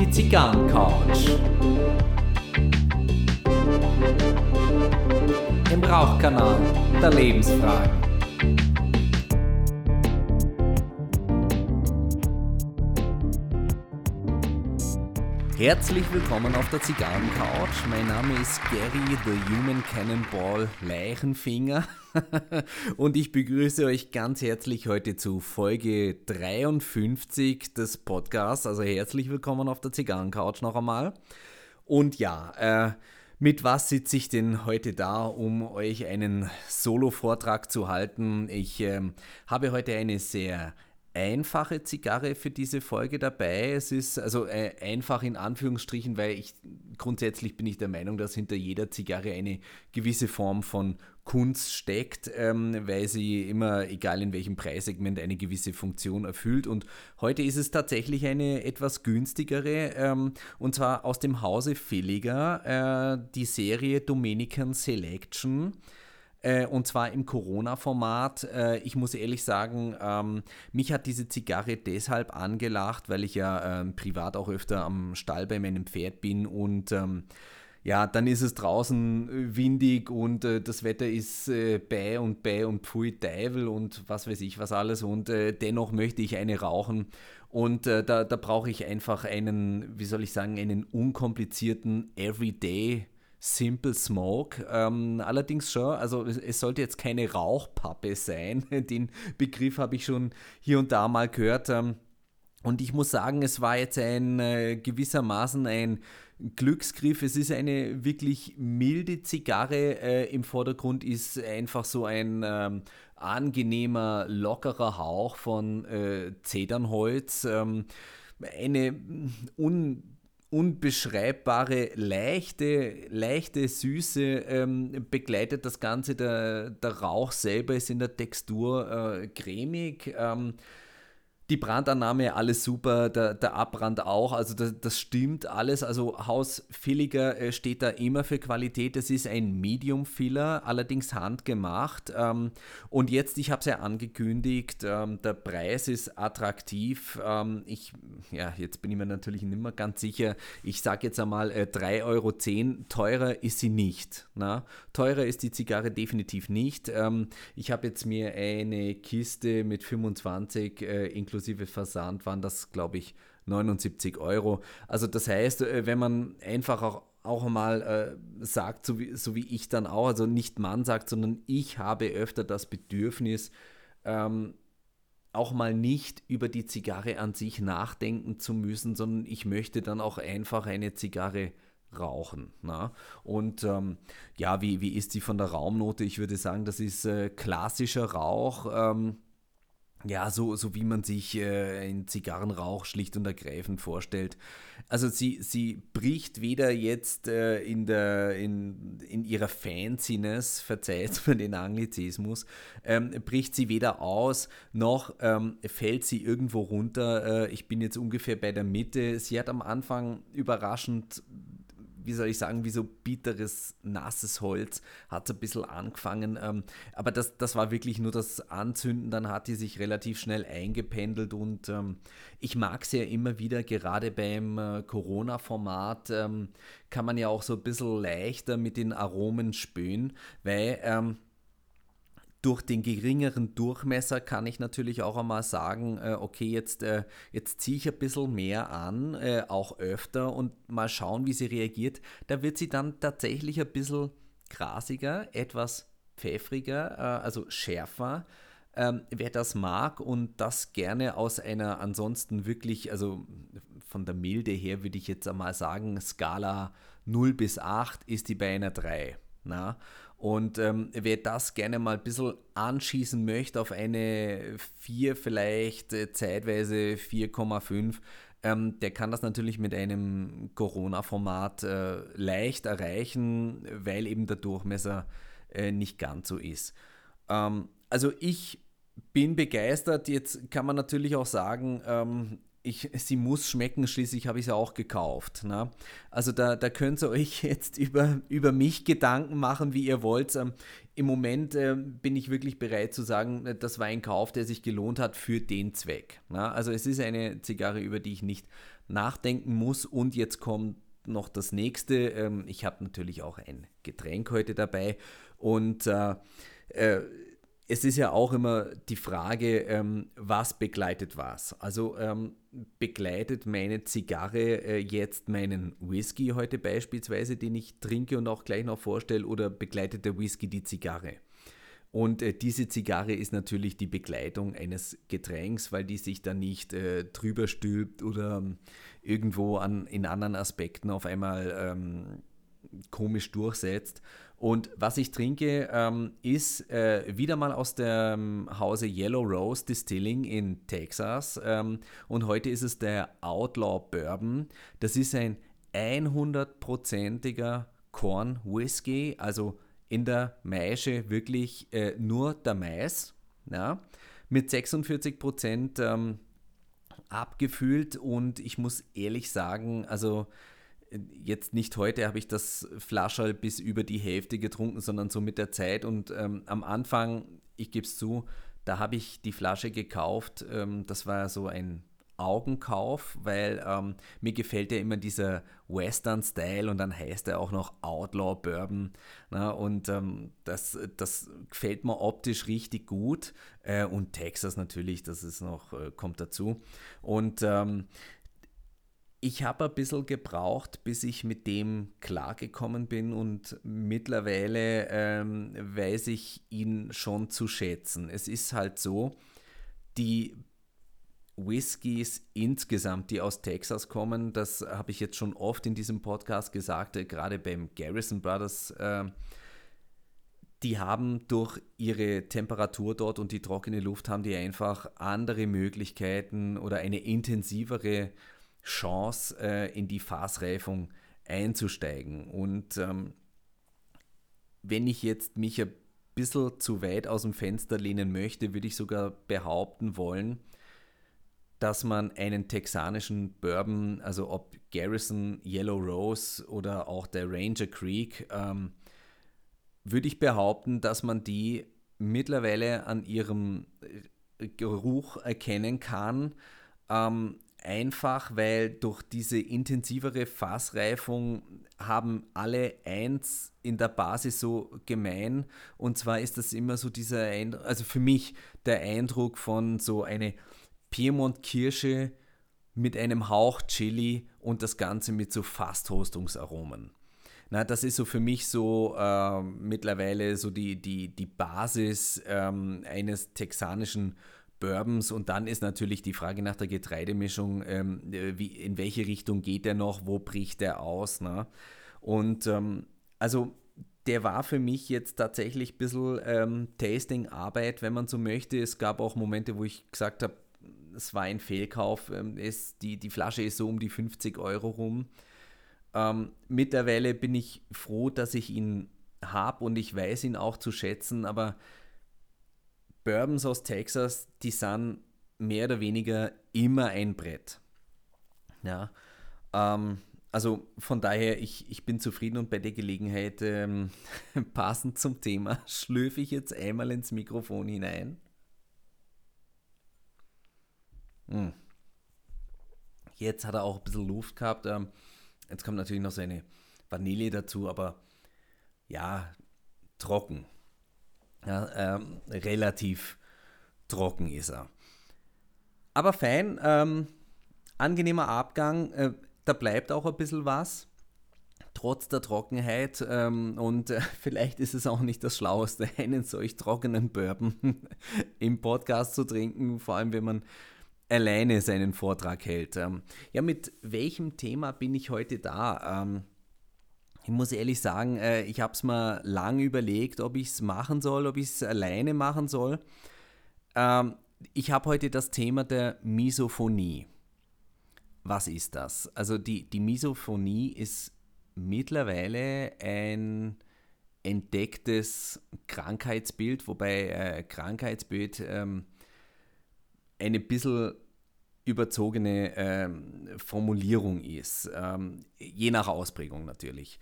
Die Zigarrencouch. Im Rauchkanal der Lebensfragen. Herzlich willkommen auf der Zigarrencouch. Mein Name ist Gary the Human Cannonball Leichenfinger und ich begrüße euch ganz herzlich heute zu Folge 53 des Podcasts. Also herzlich willkommen auf der Zigarrencouch noch einmal. Und ja, äh, mit was sitze ich denn heute da, um euch einen Solo-Vortrag zu halten? Ich äh, habe heute eine sehr einfache Zigarre für diese Folge dabei. Es ist also äh, einfach in Anführungsstrichen, weil ich grundsätzlich bin ich der Meinung, dass hinter jeder Zigarre eine gewisse Form von Kunst steckt, ähm, weil sie immer, egal in welchem Preissegment, eine gewisse Funktion erfüllt. Und heute ist es tatsächlich eine etwas günstigere, ähm, und zwar aus dem Hause Felliger, äh, die Serie Dominican Selection. Äh, und zwar im Corona-Format. Äh, ich muss ehrlich sagen, ähm, mich hat diese Zigarre deshalb angelacht, weil ich ja ähm, privat auch öfter am Stall bei meinem Pferd bin und ähm, ja, dann ist es draußen äh, windig und äh, das Wetter ist äh, bäh und bäh und pfui Teufel und was weiß ich was alles und äh, dennoch möchte ich eine rauchen und äh, da, da brauche ich einfach einen, wie soll ich sagen, einen unkomplizierten Everyday Simple Smoke. Ähm, allerdings schon, also es, sollte jetzt keine Rauchpappe sein. Den Begriff habe ich schon hier und da mal gehört. Ähm, und ich muss sagen, es war jetzt ein äh, gewissermaßen ein Glücksgriff. Es ist eine wirklich milde Zigarre. Äh, Im Vordergrund ist einfach so ein ähm, angenehmer, lockerer Hauch von äh, Zedernholz. Ähm, eine un unbeschreibbare, leichte, leichte Süße ähm, begleitet das Ganze. Der, der Rauch selber ist in der Textur äh, cremig. Ähm, die Brandannahme, alles super, der, der Abbrand auch, also das, das stimmt alles. Also Haus Filliger äh, steht da immer für Qualität. Es ist ein Medium-Filler, allerdings handgemacht. Ähm, und jetzt, ich habe es ja angekündigt, ähm, der Preis ist attraktiv. Ähm, ich, ja, jetzt bin ich mir natürlich nicht mehr ganz sicher. Ich sage jetzt einmal äh, 3,10 Euro. Teurer ist sie nicht. Na? Teurer ist die Zigarre definitiv nicht. Ich habe jetzt mir eine Kiste mit 25 äh, inklusive inklusive Versand waren das, glaube ich, 79 Euro. Also das heißt, äh, wenn man einfach auch, auch mal äh, sagt, so wie, so wie ich dann auch, also nicht man sagt, sondern ich habe öfter das Bedürfnis, ähm, auch mal nicht über die Zigarre an sich nachdenken zu müssen, sondern ich möchte dann auch einfach eine Zigarre rauchen. Na? Und ähm, ja, wie, wie ist die von der Raumnote? Ich würde sagen, das ist äh, klassischer Rauch. Ähm, ja, so, so wie man sich äh, einen Zigarrenrauch schlicht und ergreifend vorstellt. Also sie, sie bricht weder jetzt äh, in, der, in, in ihrer Fanciness, verzeiht mir den Anglizismus, ähm, bricht sie weder aus, noch ähm, fällt sie irgendwo runter. Äh, ich bin jetzt ungefähr bei der Mitte. Sie hat am Anfang überraschend wie soll ich sagen, wie so bitteres, nasses Holz, hat so ein bisschen angefangen. Ähm, aber das, das war wirklich nur das Anzünden, dann hat die sich relativ schnell eingependelt und ähm, ich mag es ja immer wieder, gerade beim äh, Corona-Format ähm, kann man ja auch so ein bisschen leichter mit den Aromen spüren, weil ähm, durch den geringeren Durchmesser kann ich natürlich auch einmal sagen, äh, okay, jetzt, äh, jetzt ziehe ich ein bisschen mehr an, äh, auch öfter und mal schauen, wie sie reagiert. Da wird sie dann tatsächlich ein bisschen grasiger, etwas pfeffriger, äh, also schärfer. Ähm, wer das mag und das gerne aus einer ansonsten wirklich, also von der Milde her würde ich jetzt einmal sagen, Skala 0 bis 8 ist die bei einer 3. Na? Und ähm, wer das gerne mal ein bisschen anschießen möchte auf eine 4, vielleicht äh, zeitweise 4,5, ähm, der kann das natürlich mit einem Corona-Format äh, leicht erreichen, weil eben der Durchmesser äh, nicht ganz so ist. Ähm, also ich bin begeistert. Jetzt kann man natürlich auch sagen, ähm, ich, sie muss schmecken, schließlich habe ich sie auch gekauft. Ne? Also da, da könnt ihr euch jetzt über, über mich Gedanken machen, wie ihr wollt. Ähm, Im Moment äh, bin ich wirklich bereit zu sagen, äh, das war ein Kauf, der sich gelohnt hat für den Zweck. Ne? Also es ist eine Zigarre, über die ich nicht nachdenken muss. Und jetzt kommt noch das nächste. Ähm, ich habe natürlich auch ein Getränk heute dabei. Und äh, äh, es ist ja auch immer die Frage, ähm, was begleitet was. Also ähm, begleitet meine Zigarre äh, jetzt meinen Whisky heute beispielsweise, den ich trinke und auch gleich noch vorstelle, oder begleitet der Whisky die Zigarre? Und äh, diese Zigarre ist natürlich die Begleitung eines Getränks, weil die sich dann nicht äh, drüber stülpt oder ähm, irgendwo an, in anderen Aspekten auf einmal ähm, komisch durchsetzt. Und was ich trinke, ähm, ist äh, wieder mal aus dem Hause Yellow Rose Distilling in Texas. Ähm, und heute ist es der Outlaw Bourbon. Das ist ein 100%iger Corn Whisky, also in der Maische wirklich äh, nur der Mais. Ja, mit 46% ähm, abgefüllt und ich muss ehrlich sagen, also jetzt nicht heute habe ich das Flascherl bis über die Hälfte getrunken, sondern so mit der Zeit. Und ähm, am Anfang, ich gebe es zu, da habe ich die Flasche gekauft. Ähm, das war so ein Augenkauf, weil ähm, mir gefällt ja immer dieser Western-Style und dann heißt er auch noch Outlaw Bourbon. Na, und ähm, das, das gefällt mir optisch richtig gut. Äh, und Texas natürlich, das ist noch, äh, kommt dazu. Und ähm, ich habe ein bisschen gebraucht, bis ich mit dem klargekommen bin und mittlerweile ähm, weiß ich ihn schon zu schätzen. Es ist halt so, die Whiskys insgesamt, die aus Texas kommen, das habe ich jetzt schon oft in diesem Podcast gesagt, äh, gerade beim Garrison Brothers, äh, die haben durch ihre Temperatur dort und die trockene Luft haben die einfach andere Möglichkeiten oder eine intensivere Chance, äh, in die Fassreifung einzusteigen. Und ähm, wenn ich jetzt mich ein bisschen zu weit aus dem Fenster lehnen möchte, würde ich sogar behaupten wollen, dass man einen texanischen Bourbon, also ob Garrison, Yellow Rose oder auch der Ranger Creek, ähm, würde ich behaupten, dass man die mittlerweile an ihrem Geruch erkennen kann. Ähm, einfach, weil durch diese intensivere Fassreifung haben alle eins in der Basis so gemein. Und zwar ist das immer so dieser, Eindruck, also für mich der Eindruck von so eine Piemont-Kirsche mit einem Hauch Chili und das Ganze mit so Fast-Hostungsaromen. Na, das ist so für mich so äh, mittlerweile so die, die, die Basis ähm, eines texanischen Bourbons und dann ist natürlich die Frage nach der Getreidemischung, ähm, wie, in welche Richtung geht der noch, wo bricht der aus. Ne? Und ähm, also der war für mich jetzt tatsächlich ein bisschen ähm, Tasting-Arbeit, wenn man so möchte. Es gab auch Momente, wo ich gesagt habe, es war ein Fehlkauf. Ähm, es, die, die Flasche ist so um die 50 Euro rum. Ähm, mittlerweile bin ich froh, dass ich ihn habe und ich weiß ihn auch zu schätzen, aber Bourbons aus Texas, die sind mehr oder weniger immer ein Brett. Ja, ähm, also von daher, ich, ich bin zufrieden und bei der Gelegenheit, ähm, passend zum Thema, schlürfe ich jetzt einmal ins Mikrofon hinein. Hm. Jetzt hat er auch ein bisschen Luft gehabt. Ähm, jetzt kommt natürlich noch seine Vanille dazu, aber ja, trocken. Ja, ähm, relativ trocken ist er. Aber fein, ähm, angenehmer Abgang, äh, da bleibt auch ein bisschen was, trotz der Trockenheit. Ähm, und äh, vielleicht ist es auch nicht das Schlaueste, einen solch trockenen Bourbon im Podcast zu trinken, vor allem wenn man alleine seinen Vortrag hält. Ähm, ja, mit welchem Thema bin ich heute da? Ich muss ehrlich sagen, äh, ich habe es mir lange überlegt, ob ich es machen soll, ob ich es alleine machen soll. Ähm, ich habe heute das Thema der Misophonie. Was ist das? Also die, die Misophonie ist mittlerweile ein entdecktes Krankheitsbild, wobei äh, Krankheitsbild ähm, eine bisschen überzogene ähm, Formulierung ist, ähm, je nach Ausprägung natürlich.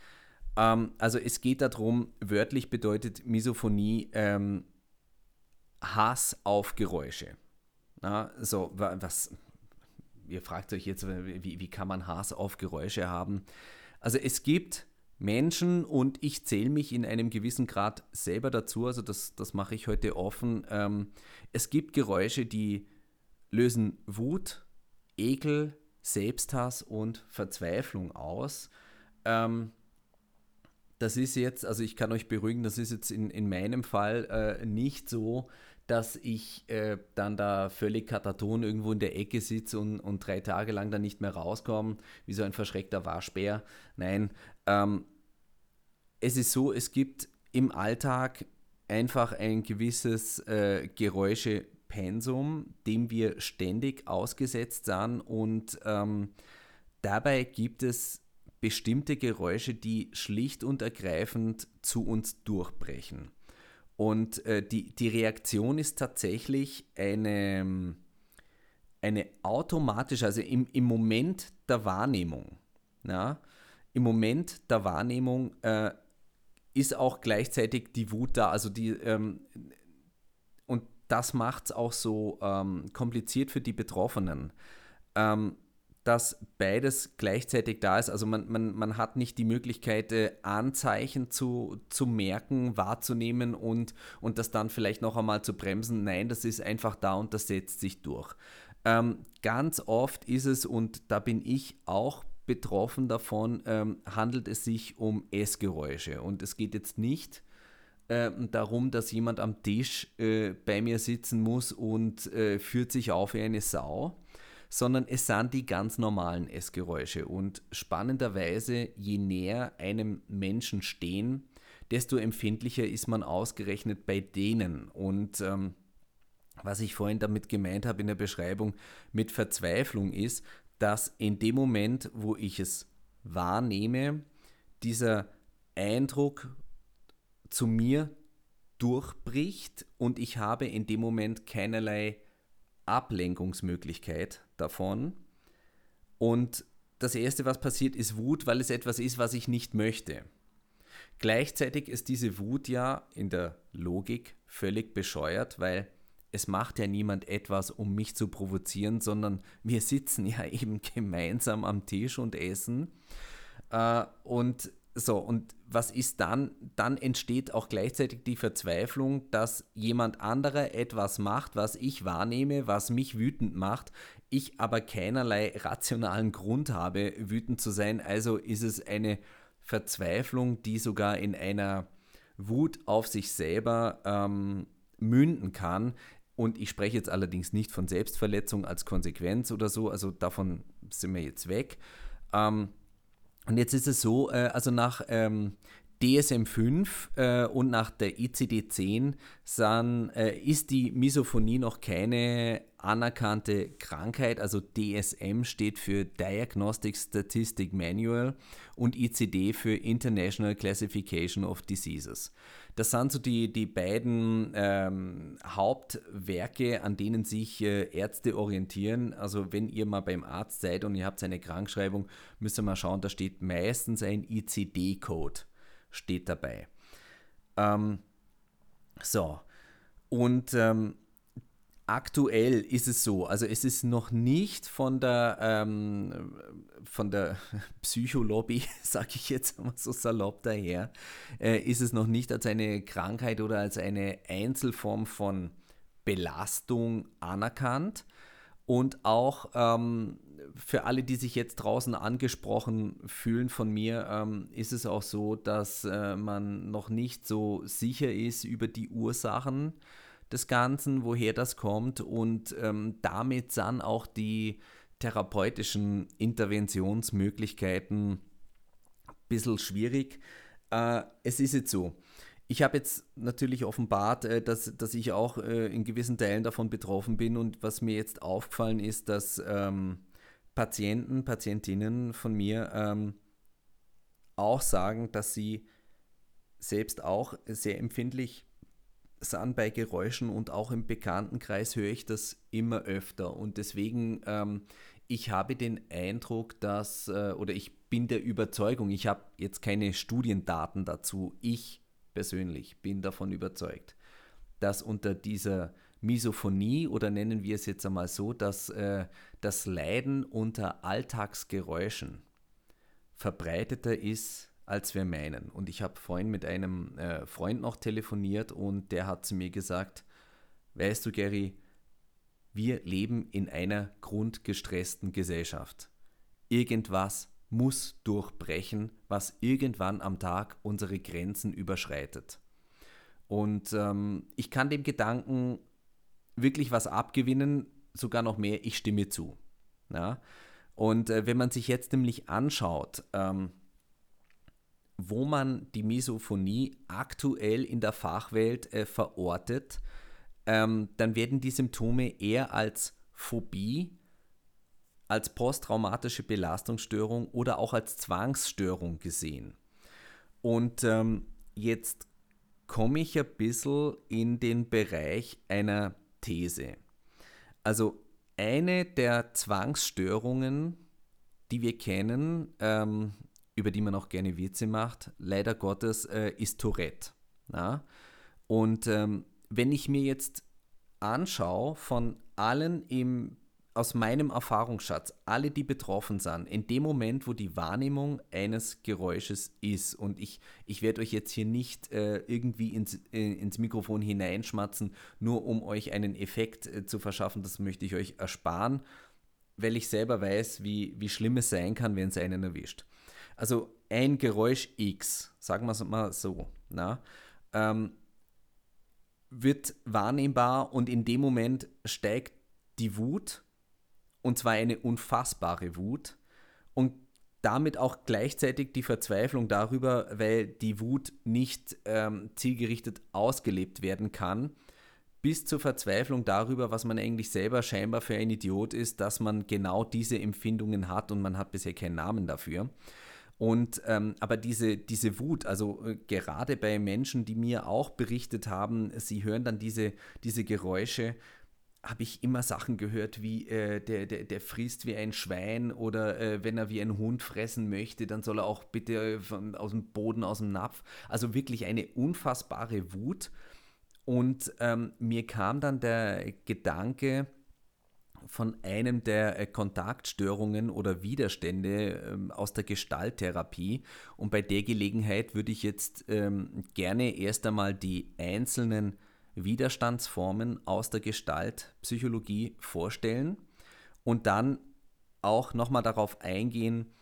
Ähm, also es geht darum, wörtlich bedeutet Misophonie ähm, Hass auf Geräusche. Na, so, was, ihr fragt euch jetzt, wie, wie kann man Hass auf Geräusche haben? Also es gibt Menschen und ich zähle mich in einem gewissen Grad selber dazu, also das, das mache ich heute offen. Ähm, es gibt Geräusche, die lösen Wut, Ekel, Selbsthass und Verzweiflung aus. Ähm, das ist jetzt, also ich kann euch beruhigen, das ist jetzt in, in meinem Fall äh, nicht so, dass ich äh, dann da völlig kataton irgendwo in der Ecke sitze und, und drei Tage lang dann nicht mehr rauskomme, wie so ein verschreckter Waschbär. Nein, ähm, es ist so, es gibt im Alltag einfach ein gewisses äh, Geräuschepensum, dem wir ständig ausgesetzt sind und ähm, dabei gibt es bestimmte Geräusche, die schlicht und ergreifend zu uns durchbrechen. Und äh, die, die Reaktion ist tatsächlich eine, eine automatische, also im, im Moment der Wahrnehmung. Ja, Im Moment der Wahrnehmung äh, ist auch gleichzeitig die Wut da. Also die, ähm, und das macht es auch so ähm, kompliziert für die Betroffenen. Ähm, dass beides gleichzeitig da ist. Also man, man, man hat nicht die Möglichkeit, äh, Anzeichen zu, zu merken, wahrzunehmen und, und das dann vielleicht noch einmal zu bremsen. Nein, das ist einfach da und das setzt sich durch. Ähm, ganz oft ist es, und da bin ich auch betroffen davon, ähm, handelt es sich um Essgeräusche. Und es geht jetzt nicht äh, darum, dass jemand am Tisch äh, bei mir sitzen muss und äh, führt sich auf wie eine Sau sondern es sind die ganz normalen Essgeräusche. Und spannenderweise, je näher einem Menschen stehen, desto empfindlicher ist man ausgerechnet bei denen. Und ähm, was ich vorhin damit gemeint habe in der Beschreibung mit Verzweiflung ist, dass in dem Moment, wo ich es wahrnehme, dieser Eindruck zu mir durchbricht und ich habe in dem Moment keinerlei Ablenkungsmöglichkeit davon. Und das Erste, was passiert, ist Wut, weil es etwas ist, was ich nicht möchte. Gleichzeitig ist diese Wut ja in der Logik völlig bescheuert, weil es macht ja niemand etwas, um mich zu provozieren, sondern wir sitzen ja eben gemeinsam am Tisch und essen. Äh, und so, und was ist dann? Dann entsteht auch gleichzeitig die Verzweiflung, dass jemand anderer etwas macht, was ich wahrnehme, was mich wütend macht, ich aber keinerlei rationalen Grund habe, wütend zu sein. Also ist es eine Verzweiflung, die sogar in einer Wut auf sich selber ähm, münden kann. Und ich spreche jetzt allerdings nicht von Selbstverletzung als Konsequenz oder so, also davon sind wir jetzt weg. Ähm, und jetzt ist es so, äh, also nach ähm, DSM-5 äh, und nach der ICD-10 äh, ist die Misophonie noch keine anerkannte Krankheit. Also DSM steht für Diagnostic Statistic Manual und ICD für International Classification of Diseases. Das sind so die, die beiden ähm, Hauptwerke, an denen sich äh, Ärzte orientieren. Also wenn ihr mal beim Arzt seid und ihr habt eine Krankschreibung, müsst ihr mal schauen, da steht meistens ein ICD-Code steht dabei. Ähm, so, und ähm, aktuell ist es so, also es ist noch nicht von der, ähm, von der Psycholobby, sage ich jetzt mal so salopp daher, äh, ist es noch nicht als eine Krankheit oder als eine Einzelform von Belastung anerkannt. Und auch ähm, für alle, die sich jetzt draußen angesprochen fühlen von mir, ähm, ist es auch so, dass äh, man noch nicht so sicher ist über die Ursachen des Ganzen, woher das kommt und ähm, damit sind auch die therapeutischen Interventionsmöglichkeiten ein bisschen schwierig. Äh, es ist jetzt so, ich habe jetzt natürlich offenbart, äh, dass, dass ich auch äh, in gewissen Teilen davon betroffen bin und was mir jetzt aufgefallen ist, dass ähm, Patienten, Patientinnen von mir ähm, auch sagen, dass sie selbst auch sehr empfindlich sind bei Geräuschen und auch im Bekanntenkreis höre ich das immer öfter. Und deswegen, ähm, ich habe den Eindruck, dass, äh, oder ich bin der Überzeugung, ich habe jetzt keine Studiendaten dazu, ich persönlich bin davon überzeugt, dass unter dieser Misophonie oder nennen wir es jetzt einmal so, dass äh, das Leiden unter Alltagsgeräuschen verbreiteter ist, als wir meinen. Und ich habe vorhin mit einem äh, Freund noch telefoniert und der hat zu mir gesagt, weißt du Gary, wir leben in einer grundgestressten Gesellschaft. Irgendwas muss durchbrechen, was irgendwann am Tag unsere Grenzen überschreitet. Und ähm, ich kann dem Gedanken wirklich was abgewinnen, sogar noch mehr, ich stimme zu. Ja? Und äh, wenn man sich jetzt nämlich anschaut, ähm, wo man die Misophonie aktuell in der Fachwelt äh, verortet, ähm, dann werden die Symptome eher als Phobie, als posttraumatische Belastungsstörung oder auch als Zwangsstörung gesehen. Und ähm, jetzt komme ich ein bisschen in den Bereich einer These. Also eine der Zwangsstörungen, die wir kennen, ähm, über die man auch gerne Witze macht, leider Gottes, äh, ist Tourette. Ja? Und ähm, wenn ich mir jetzt anschaue von allen im aus meinem Erfahrungsschatz, alle, die betroffen sind, in dem Moment, wo die Wahrnehmung eines Geräusches ist, und ich, ich werde euch jetzt hier nicht äh, irgendwie ins, äh, ins Mikrofon hineinschmatzen, nur um euch einen Effekt äh, zu verschaffen, das möchte ich euch ersparen, weil ich selber weiß, wie, wie schlimm es sein kann, wenn es einen erwischt. Also ein Geräusch X, sagen wir es mal so, na, ähm, wird wahrnehmbar und in dem Moment steigt die Wut und zwar eine unfassbare Wut und damit auch gleichzeitig die Verzweiflung darüber, weil die Wut nicht ähm, zielgerichtet ausgelebt werden kann, bis zur Verzweiflung darüber, was man eigentlich selber scheinbar für ein Idiot ist, dass man genau diese Empfindungen hat und man hat bisher keinen Namen dafür. Und ähm, aber diese, diese Wut, also äh, gerade bei Menschen, die mir auch berichtet haben, sie hören dann diese, diese Geräusche, habe ich immer Sachen gehört wie, äh, der, der, der frisst wie ein Schwein oder äh, wenn er wie ein Hund fressen möchte, dann soll er auch bitte äh, von, aus dem Boden, aus dem Napf. Also wirklich eine unfassbare Wut. Und ähm, mir kam dann der Gedanke von einem der äh, Kontaktstörungen oder Widerstände ähm, aus der Gestalttherapie. Und bei der Gelegenheit würde ich jetzt ähm, gerne erst einmal die einzelnen Widerstandsformen aus der Gestaltpsychologie vorstellen und dann auch nochmal darauf eingehen,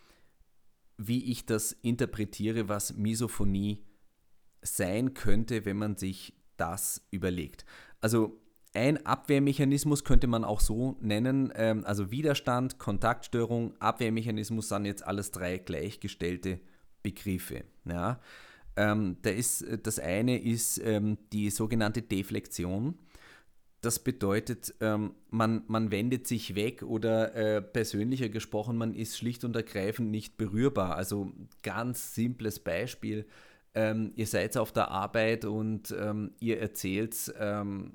wie ich das interpretiere, was Misophonie sein könnte, wenn man sich das überlegt. Also ein Abwehrmechanismus könnte man auch so nennen, ähm, also Widerstand, Kontaktstörung, Abwehrmechanismus sind jetzt alles drei gleichgestellte Begriffe. Ja. Ähm, da ist, äh, das eine ist ähm, die sogenannte Deflexion. Das bedeutet, ähm, man, man wendet sich weg oder äh, persönlicher gesprochen, man ist schlicht und ergreifend nicht berührbar. Also ganz simples Beispiel. Ähm, ihr seid auf der Arbeit und ähm, ihr erzählt ähm,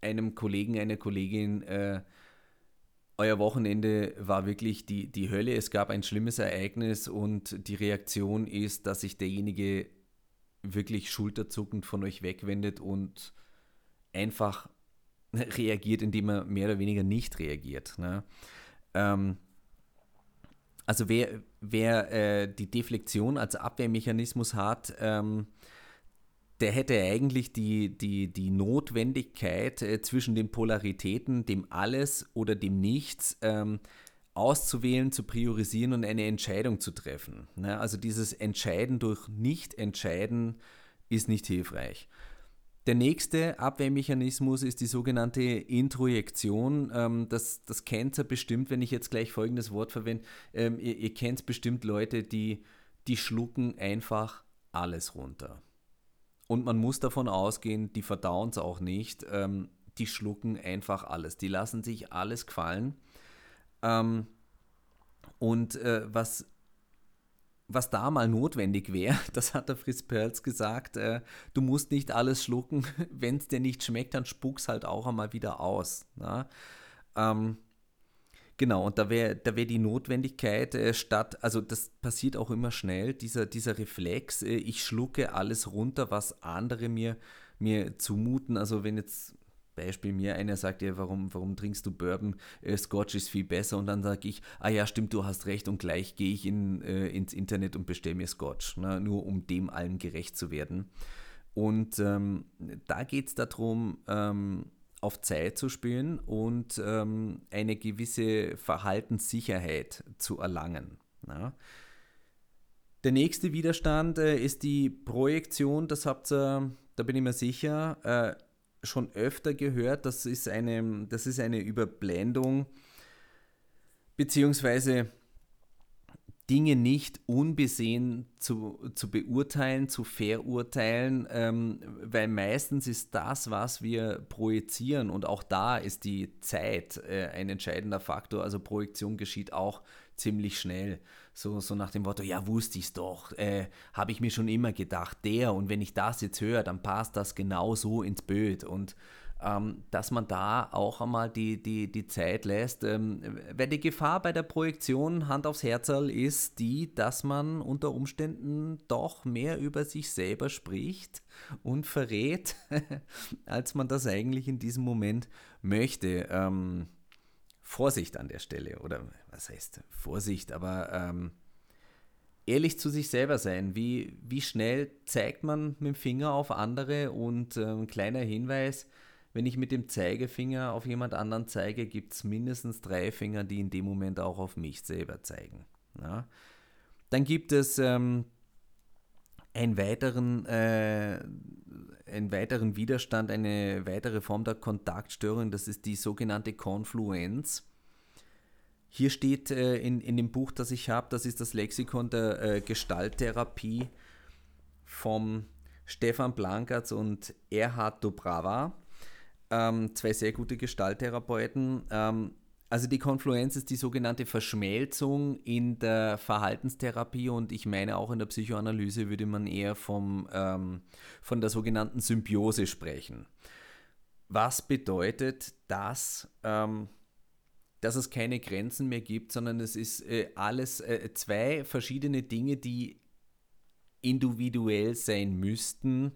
einem Kollegen, einer Kollegin, äh, euer Wochenende war wirklich die, die Hölle. Es gab ein schlimmes Ereignis und die Reaktion ist, dass sich derjenige wirklich schulterzuckend von euch wegwendet und einfach reagiert, indem er mehr oder weniger nicht reagiert. Ne? Ähm, also wer, wer äh, die Deflexion als Abwehrmechanismus hat, ähm, der hätte eigentlich die, die, die Notwendigkeit äh, zwischen den Polaritäten, dem Alles oder dem Nichts, ähm, auszuwählen, zu priorisieren und eine Entscheidung zu treffen. Ne? Also dieses Entscheiden durch Nicht-Entscheiden ist nicht hilfreich. Der nächste Abwehrmechanismus ist die sogenannte Introjektion. Ähm, das, das kennt ihr bestimmt, wenn ich jetzt gleich folgendes Wort verwende. Ähm, ihr, ihr kennt bestimmt Leute, die, die schlucken einfach alles runter. Und man muss davon ausgehen, die verdauen es auch nicht. Ähm, die schlucken einfach alles. Die lassen sich alles gefallen. Ähm, und äh, was, was da mal notwendig wäre, das hat der Fritz Perls gesagt, äh, du musst nicht alles schlucken, wenn es dir nicht schmeckt, dann spuck's halt auch einmal wieder aus. Ähm, genau, und da wäre da wär die Notwendigkeit äh, statt, also das passiert auch immer schnell, dieser, dieser Reflex, äh, ich schlucke alles runter, was andere mir, mir zumuten. Also wenn jetzt Beispiel mir einer sagt, ja, warum, warum trinkst du Bourbon? Äh, Scotch ist viel besser. Und dann sage ich, ah ja, stimmt, du hast recht. Und gleich gehe ich in, äh, ins Internet und bestelle mir Scotch, ne? nur um dem allen gerecht zu werden. Und ähm, da geht es darum, ähm, auf Zeit zu spielen und ähm, eine gewisse Verhaltenssicherheit zu erlangen. Na? Der nächste Widerstand äh, ist die Projektion, das habt ihr, da bin ich mir sicher, äh, schon öfter gehört. Das ist eine, das ist eine Überblendung, beziehungsweise Dinge nicht unbesehen zu, zu beurteilen, zu verurteilen, ähm, weil meistens ist das, was wir projizieren, und auch da ist die Zeit äh, ein entscheidender Faktor. Also Projektion geschieht auch ziemlich schnell. So, so nach dem Motto, ja, wusste ich es doch, äh, habe ich mir schon immer gedacht, der, und wenn ich das jetzt höre, dann passt das genau so ins Bild. Und ähm, dass man da auch einmal die, die, die Zeit lässt, ähm, weil die Gefahr bei der Projektion Hand aufs Herzerl ist die, dass man unter Umständen doch mehr über sich selber spricht und verrät, als man das eigentlich in diesem Moment möchte. Ähm, Vorsicht an der Stelle, oder was heißt Vorsicht, aber ähm, ehrlich zu sich selber sein. Wie, wie schnell zeigt man mit dem Finger auf andere und äh, ein kleiner Hinweis, wenn ich mit dem Zeigefinger auf jemand anderen zeige, gibt es mindestens drei Finger, die in dem Moment auch auf mich selber zeigen. Ja? Dann gibt es ähm, einen, weiteren, äh, einen weiteren Widerstand, eine weitere Form der Kontaktstörung, das ist die sogenannte Konfluenz. Hier steht äh, in, in dem Buch, das ich habe, das ist das Lexikon der äh, Gestalttherapie vom Stefan Blankertz und Erhard Dobrava ähm, zwei sehr gute Gestalttherapeuten. Ähm, also die Konfluenz ist die sogenannte Verschmelzung in der Verhaltenstherapie und ich meine auch in der Psychoanalyse würde man eher vom, ähm, von der sogenannten Symbiose sprechen. Was bedeutet das? Ähm, dass es keine Grenzen mehr gibt, sondern es ist äh, alles äh, zwei verschiedene Dinge, die individuell sein müssten,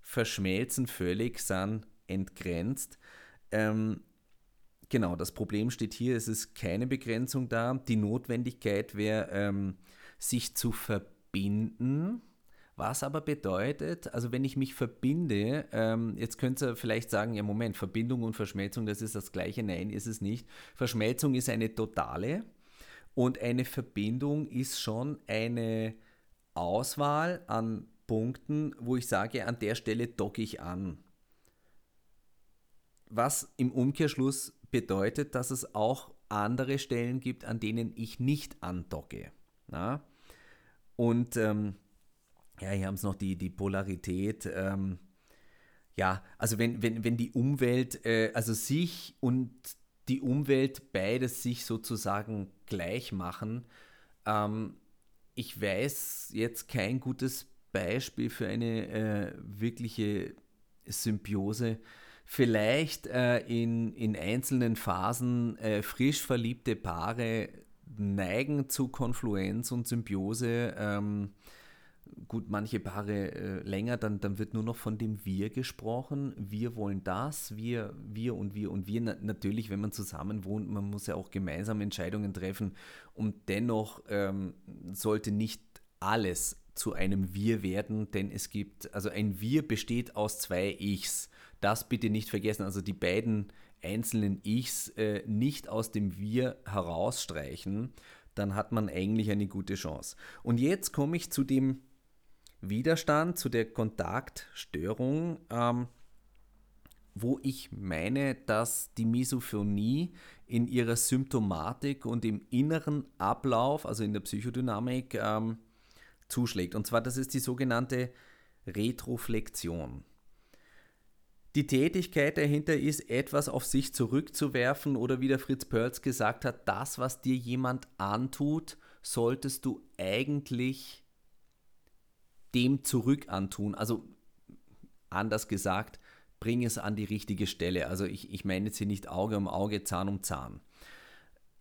verschmelzen völlig, sind entgrenzt. Ähm, genau, das Problem steht hier, es ist keine Begrenzung da. Die Notwendigkeit wäre, ähm, sich zu verbinden. Was aber bedeutet, also wenn ich mich verbinde, ähm, jetzt könnt ihr vielleicht sagen, ja Moment, Verbindung und Verschmelzung, das ist das gleiche. Nein, ist es nicht. Verschmelzung ist eine totale und eine Verbindung ist schon eine Auswahl an Punkten, wo ich sage, an der Stelle docke ich an was im Umkehrschluss bedeutet, dass es auch andere Stellen gibt, an denen ich nicht andocke. Na? Und ähm, ja, hier haben es noch die, die Polarität. Ähm, ja, also wenn, wenn, wenn die Umwelt, äh, also sich und die Umwelt beides sich sozusagen gleich machen. Ähm, ich weiß jetzt kein gutes Beispiel für eine äh, wirkliche Symbiose vielleicht äh, in, in einzelnen Phasen äh, frisch verliebte Paare neigen zu Konfluenz und Symbiose. Ähm, gut, manche Paare äh, länger, dann, dann wird nur noch von dem Wir gesprochen. Wir wollen das, wir, wir und wir und wir. Na, natürlich, wenn man zusammen wohnt, man muss ja auch gemeinsam Entscheidungen treffen. Und dennoch ähm, sollte nicht alles zu einem Wir werden, denn es gibt, also ein Wir besteht aus zwei Ichs das bitte nicht vergessen. Also die beiden einzelnen Ichs äh, nicht aus dem Wir herausstreichen, dann hat man eigentlich eine gute Chance. Und jetzt komme ich zu dem Widerstand, zu der Kontaktstörung, ähm, wo ich meine, dass die Misophonie in ihrer Symptomatik und im inneren Ablauf, also in der Psychodynamik, ähm, zuschlägt. Und zwar, das ist die sogenannte Retroflexion. Die Tätigkeit dahinter ist, etwas auf sich zurückzuwerfen oder wie der Fritz Perls gesagt hat, das, was dir jemand antut, solltest du eigentlich dem zurück antun. Also anders gesagt, bring es an die richtige Stelle. Also ich, ich meine jetzt hier nicht Auge um Auge, Zahn um Zahn.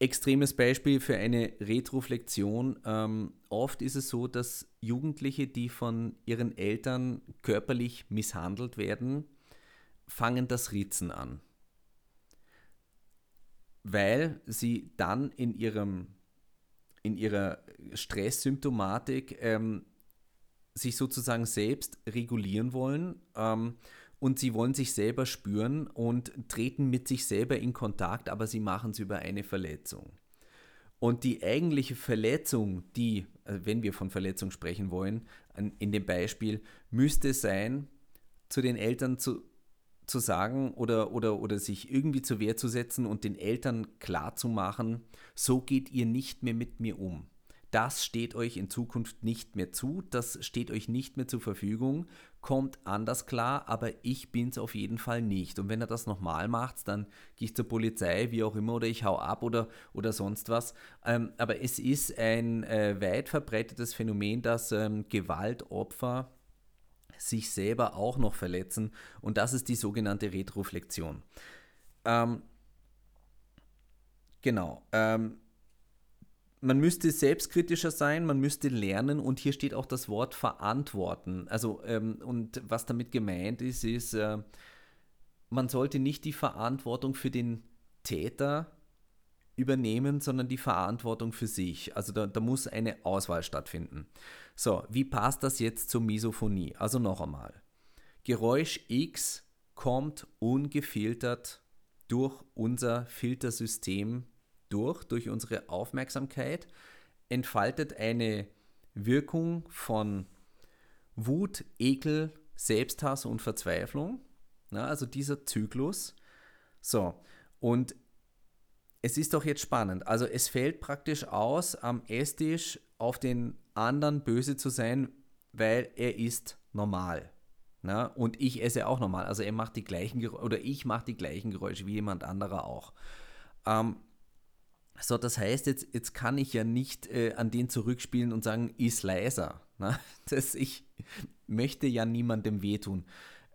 Extremes Beispiel für eine Retroflexion. Ähm, oft ist es so, dass Jugendliche, die von ihren Eltern körperlich misshandelt werden, fangen das Ritzen an. Weil sie dann in, ihrem, in ihrer Stresssymptomatik ähm, sich sozusagen selbst regulieren wollen ähm, und sie wollen sich selber spüren und treten mit sich selber in Kontakt, aber sie machen es über eine Verletzung. Und die eigentliche Verletzung, die, äh, wenn wir von Verletzung sprechen wollen, in dem Beispiel, müsste sein, zu den Eltern zu, zu sagen oder, oder, oder sich irgendwie zur Wehr zu setzen und den Eltern klarzumachen, so geht ihr nicht mehr mit mir um. Das steht euch in Zukunft nicht mehr zu, das steht euch nicht mehr zur Verfügung, kommt anders klar, aber ich bin es auf jeden Fall nicht. Und wenn er das nochmal macht, dann gehe ich zur Polizei, wie auch immer, oder ich hau ab oder, oder sonst was. Ähm, aber es ist ein äh, weit verbreitetes Phänomen, dass ähm, Gewaltopfer sich selber auch noch verletzen und das ist die sogenannte Retroflexion. Ähm, genau. Ähm, man müsste selbstkritischer sein, man müsste lernen und hier steht auch das Wort verantworten. Also, ähm, und was damit gemeint ist, ist, äh, man sollte nicht die Verantwortung für den Täter übernehmen, sondern die Verantwortung für sich. Also da, da muss eine Auswahl stattfinden. So, wie passt das jetzt zur Misophonie? Also noch einmal. Geräusch X kommt ungefiltert durch unser Filtersystem durch, durch unsere Aufmerksamkeit, entfaltet eine Wirkung von Wut, Ekel, Selbsthass und Verzweiflung. Ja, also dieser Zyklus. So, und es ist doch jetzt spannend. Also es fällt praktisch aus, am Esstisch auf den anderen böse zu sein, weil er ist normal. Na? Und ich esse auch normal. Also er macht die gleichen Geräusche, oder ich mache die gleichen Geräusche wie jemand anderer auch. Ähm, so, das heißt, jetzt, jetzt kann ich ja nicht äh, an den zurückspielen und sagen, ist leiser. Ne? Das, ich möchte ja niemandem wehtun.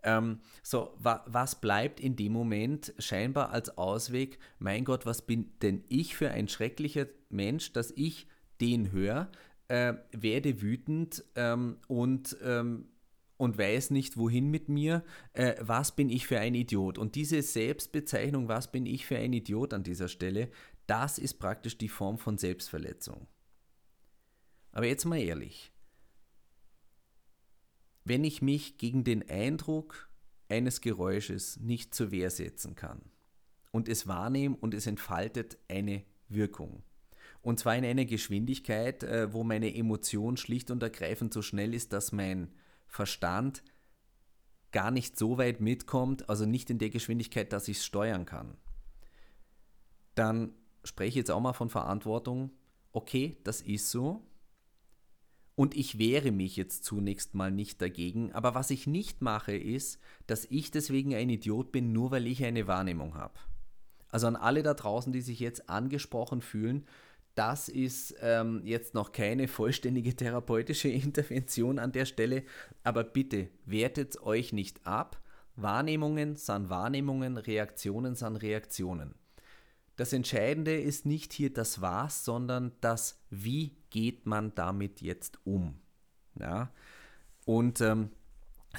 Ähm, so, wa, was bleibt in dem Moment scheinbar als Ausweg? Mein Gott, was bin denn ich für ein schrecklicher Mensch, dass ich den höre, äh, werde wütend ähm, und ähm, und weiß nicht, wohin mit mir, äh, was bin ich für ein Idiot. Und diese Selbstbezeichnung, was bin ich für ein Idiot an dieser Stelle, das ist praktisch die Form von Selbstverletzung. Aber jetzt mal ehrlich, wenn ich mich gegen den Eindruck eines Geräusches nicht zur Wehr setzen kann und es wahrnehme und es entfaltet eine Wirkung, und zwar in einer Geschwindigkeit, äh, wo meine Emotion schlicht und ergreifend so schnell ist, dass mein Verstand gar nicht so weit mitkommt, also nicht in der Geschwindigkeit, dass ich es steuern kann, dann spreche jetzt auch mal von Verantwortung. Okay, das ist so. Und ich wehre mich jetzt zunächst mal nicht dagegen. Aber was ich nicht mache, ist, dass ich deswegen ein Idiot bin, nur weil ich eine Wahrnehmung habe. Also an alle da draußen, die sich jetzt angesprochen fühlen, das ist ähm, jetzt noch keine vollständige therapeutische Intervention an der Stelle, aber bitte wertet euch nicht ab. Wahrnehmungen sind Wahrnehmungen, Reaktionen sind Reaktionen. Das Entscheidende ist nicht hier das Was, sondern das Wie geht man damit jetzt um. Ja? Und ähm,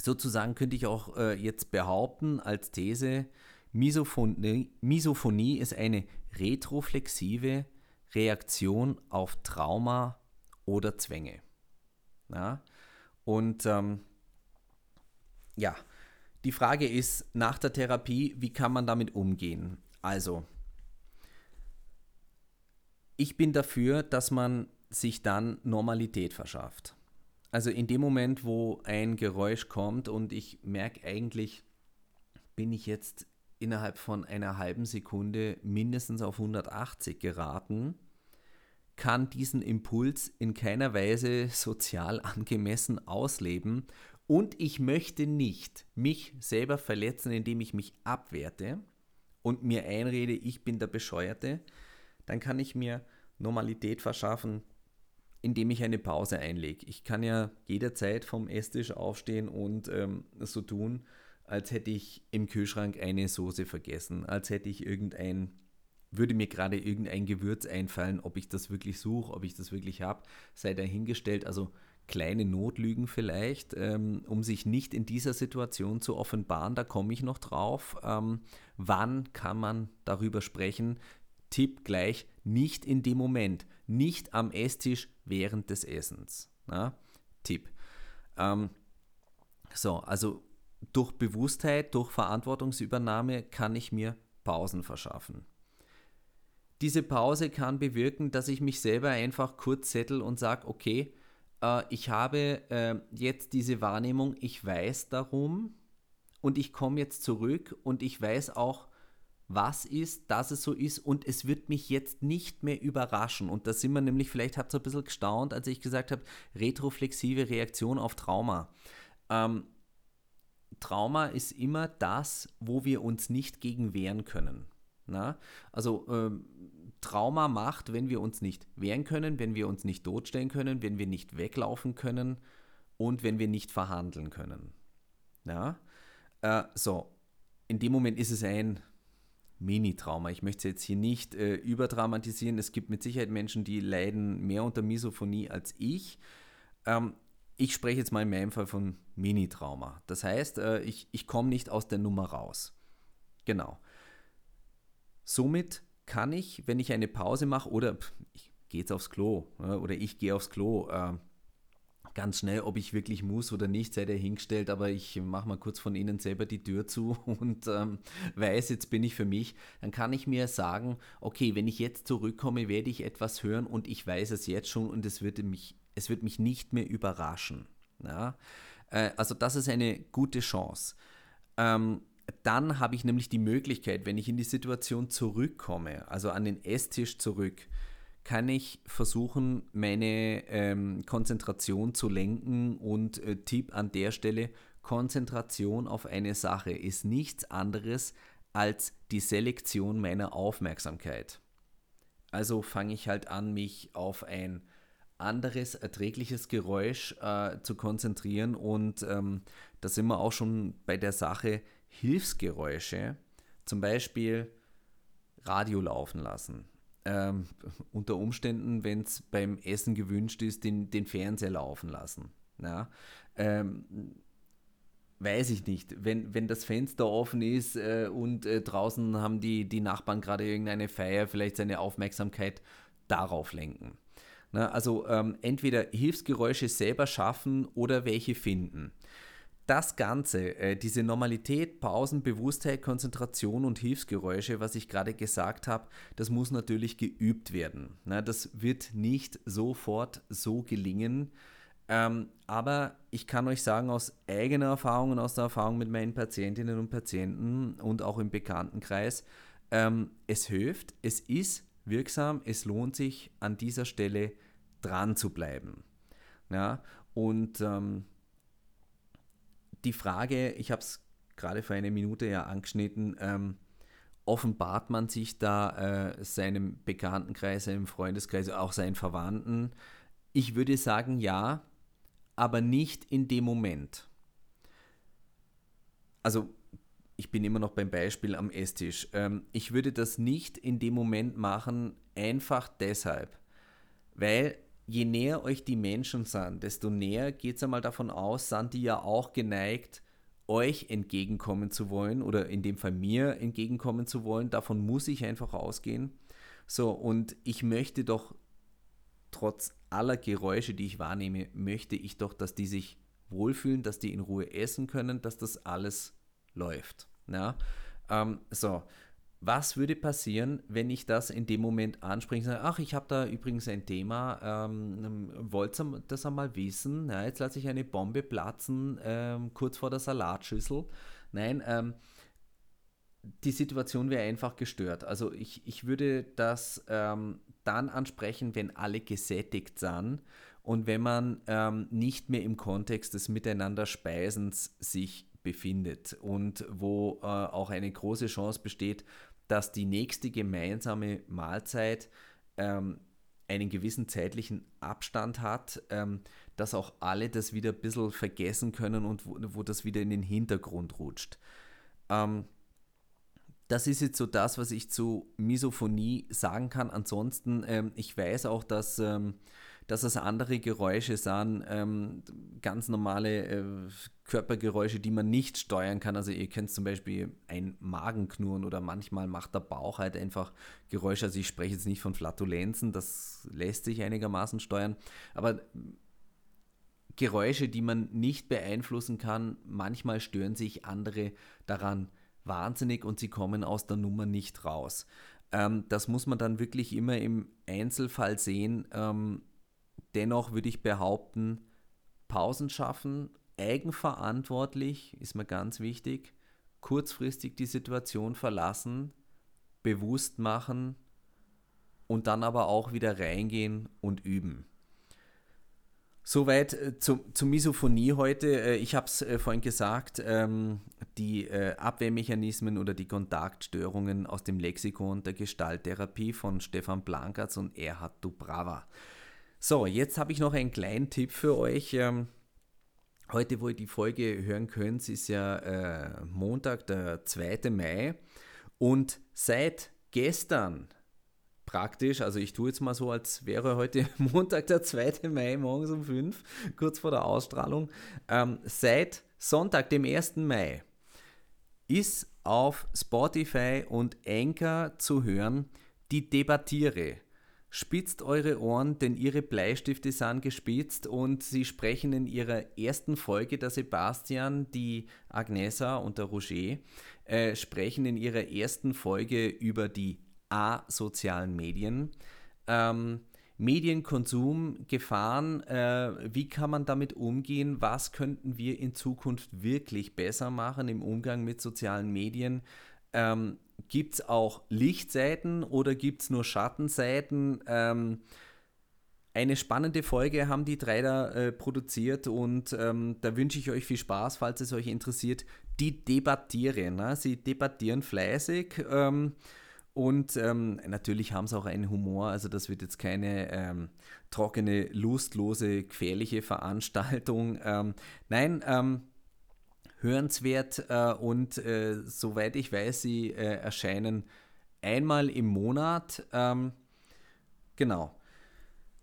sozusagen könnte ich auch äh, jetzt behaupten als These, Misophonie, Misophonie ist eine retroflexive Reaktion auf Trauma oder Zwänge. Ja? Und ähm, ja, die Frage ist nach der Therapie, wie kann man damit umgehen? Also, ich bin dafür, dass man sich dann Normalität verschafft. Also in dem Moment, wo ein Geräusch kommt und ich merke eigentlich, bin ich jetzt innerhalb von einer halben Sekunde mindestens auf 180 geraten, kann diesen Impuls in keiner Weise sozial angemessen ausleben und ich möchte nicht mich selber verletzen, indem ich mich abwerte und mir einrede, ich bin der Bescheuerte, dann kann ich mir Normalität verschaffen, indem ich eine Pause einlege. Ich kann ja jederzeit vom Esstisch aufstehen und ähm, so tun, als hätte ich im Kühlschrank eine Soße vergessen, als hätte ich irgendein, würde mir gerade irgendein Gewürz einfallen, ob ich das wirklich suche, ob ich das wirklich habe, sei dahingestellt. Also kleine Notlügen vielleicht, ähm, um sich nicht in dieser Situation zu offenbaren, da komme ich noch drauf. Ähm, wann kann man darüber sprechen? Tipp gleich, nicht in dem Moment, nicht am Esstisch während des Essens. Na? Tipp. Ähm, so, also durch Bewusstheit, durch Verantwortungsübernahme kann ich mir Pausen verschaffen. Diese Pause kann bewirken, dass ich mich selber einfach kurz zettel und sage, okay, äh, ich habe äh, jetzt diese Wahrnehmung, ich weiß darum und ich komme jetzt zurück und ich weiß auch, was ist, dass es so ist und es wird mich jetzt nicht mehr überraschen. Und da sind wir nämlich, vielleicht habt ihr ein bisschen gestaunt, als ich gesagt habe, retroflexive Reaktion auf Trauma. Ähm, Trauma ist immer das, wo wir uns nicht gegen wehren können. Na? Also ähm, Trauma macht, wenn wir uns nicht wehren können, wenn wir uns nicht totstellen können, wenn wir nicht weglaufen können und wenn wir nicht verhandeln können. Ja? Äh, so, in dem Moment ist es ein Mini-Trauma. Ich möchte es jetzt hier nicht äh, überdramatisieren. Es gibt mit Sicherheit Menschen, die leiden mehr unter Misophonie als ich. Ähm, ich spreche jetzt mal in meinem Fall von Mini-Trauma. Das heißt, äh, ich, ich komme nicht aus der Nummer raus. Genau. Somit kann ich, wenn ich eine Pause mache oder pff, ich gehe jetzt aufs Klo äh, oder ich gehe aufs Klo, äh, ganz schnell, ob ich wirklich muss oder nicht, sei dahingestellt, aber ich mache mal kurz von Ihnen selber die Tür zu und ähm, weiß, jetzt bin ich für mich, dann kann ich mir sagen, okay, wenn ich jetzt zurückkomme, werde ich etwas hören und ich weiß es jetzt schon und es wird mich, es wird mich nicht mehr überraschen. Ja? Äh, also das ist eine gute Chance. Ähm, dann habe ich nämlich die Möglichkeit, wenn ich in die Situation zurückkomme, also an den Esstisch zurück, kann ich versuchen, meine ähm, Konzentration zu lenken und äh, Tipp an der Stelle, Konzentration auf eine Sache ist nichts anderes als die Selektion meiner Aufmerksamkeit. Also fange ich halt an, mich auf ein anderes, erträgliches Geräusch äh, zu konzentrieren und ähm, da sind wir auch schon bei der Sache Hilfsgeräusche, zum Beispiel Radio laufen lassen ähm, unter Umständen, wenn es beim Essen gewünscht ist, den, den Fernseher laufen lassen. Ja? Ähm, weiß ich nicht. Wenn, wenn das Fenster offen ist äh, und äh, draußen haben die, die Nachbarn gerade irgendeine Feier, vielleicht seine Aufmerksamkeit darauf lenken. Na, also ähm, entweder Hilfsgeräusche selber schaffen oder welche finden das Ganze, äh, diese Normalität, Pausen, Bewusstheit, Konzentration und Hilfsgeräusche, was ich gerade gesagt habe, das muss natürlich geübt werden. Na, das wird nicht sofort so gelingen. Ähm, aber ich kann euch sagen, aus eigener Erfahrung und aus der Erfahrung mit meinen Patientinnen und Patienten und auch im Bekanntenkreis, ähm, es hilft, es ist wirksam, es lohnt sich an dieser Stelle dran zu bleiben. Ja, und ähm, die Frage, ich habe es gerade vor einer Minute ja angeschnitten, ähm, offenbart man sich da äh, seinem Bekanntenkreis, seinem Freundeskreis, auch seinen Verwandten? Ich würde sagen ja, aber nicht in dem Moment. Also ich bin immer noch beim Beispiel am Esstisch. Ähm, ich würde das nicht in dem Moment machen, einfach deshalb, weil je näher euch die Menschen sind, desto näher geht es einmal davon aus, sind die ja auch geneigt, euch entgegenkommen zu wollen oder in dem Fall mir entgegenkommen zu wollen. Davon muss ich einfach ausgehen. So, und ich möchte doch, trotz aller Geräusche, die ich wahrnehme, möchte ich doch, dass die sich wohlfühlen, dass die in Ruhe essen können, dass das alles läuft. Ja? Ähm, so, was würde passieren, wenn ich das in dem Moment anspreche und sage, ach, ich habe da übrigens ein Thema, ähm, wollt ihr das einmal wissen? Ja, jetzt lasse ich eine Bombe platzen, ähm, kurz vor der Salatschüssel. Nein, ähm, die Situation wäre einfach gestört. Also ich, ich würde das ähm, dann ansprechen, wenn alle gesättigt sind und wenn man ähm, nicht mehr im Kontext des Miteinander-Speisens sich befindet und wo äh, auch eine große Chance besteht, dass die nächste gemeinsame Mahlzeit ähm, einen gewissen zeitlichen Abstand hat, ähm, dass auch alle das wieder ein bisschen vergessen können und wo, wo das wieder in den Hintergrund rutscht. Ähm, das ist jetzt so das, was ich zu Misophonie sagen kann. Ansonsten, ähm, ich weiß auch, dass ähm, dass es andere Geräusche sind, ähm, ganz normale äh, Körpergeräusche, die man nicht steuern kann. Also ihr kennt zum Beispiel ein Magenknurren oder manchmal macht der Bauch halt einfach Geräusche. Also ich spreche jetzt nicht von Flatulenzen, das lässt sich einigermaßen steuern, aber Geräusche, die man nicht beeinflussen kann, manchmal stören sich andere daran wahnsinnig und sie kommen aus der Nummer nicht raus. Ähm, das muss man dann wirklich immer im Einzelfall sehen. Ähm, Dennoch würde ich behaupten, Pausen schaffen, eigenverantwortlich, ist mir ganz wichtig, kurzfristig die Situation verlassen, bewusst machen und dann aber auch wieder reingehen und üben. Soweit äh, zu, zur Misophonie heute. Äh, ich habe es äh, vorhin gesagt, ähm, die äh, Abwehrmechanismen oder die Kontaktstörungen aus dem Lexikon der Gestalttherapie von Stefan Blankertz und Erhard Dubrava. So, jetzt habe ich noch einen kleinen Tipp für euch. Ähm, heute, wo ihr die Folge hören könnt, ist ja äh, Montag, der 2. Mai. Und seit gestern praktisch, also ich tue jetzt mal so, als wäre heute Montag, der 2. Mai, morgens um 5, kurz vor der Ausstrahlung. Ähm, seit Sonntag, dem 1. Mai, ist auf Spotify und Anchor zu hören die Debattiere. Spitzt eure Ohren, denn ihre Bleistifte sind gespitzt und sie sprechen in ihrer ersten Folge, der Sebastian, die Agnesa und der Roger, äh, sprechen in ihrer ersten Folge über die asozialen Medien. Ähm, Medienkonsum, Gefahren, äh, wie kann man damit umgehen, was könnten wir in Zukunft wirklich besser machen im Umgang mit sozialen Medien. Ähm, gibt es auch Lichtseiten oder gibt es nur Schattenseiten? Ähm, eine spannende Folge haben die drei da äh, produziert und ähm, da wünsche ich euch viel Spaß, falls es euch interessiert. Die debattieren, ne? sie debattieren fleißig ähm, und ähm, natürlich haben sie auch einen Humor, also das wird jetzt keine ähm, trockene, lustlose, gefährliche Veranstaltung. Ähm, nein, hörenswert äh, und äh, soweit ich weiß, sie äh, erscheinen einmal im Monat. Ähm, genau.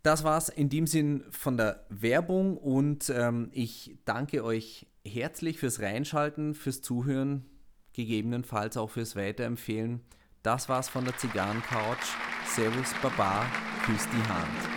Das war's in dem Sinn von der Werbung und ähm, ich danke euch herzlich fürs Reinschalten, fürs Zuhören, gegebenenfalls auch fürs Weiterempfehlen. Das war's von der Zigarrencouch. Servus, Baba, küsst die Hand.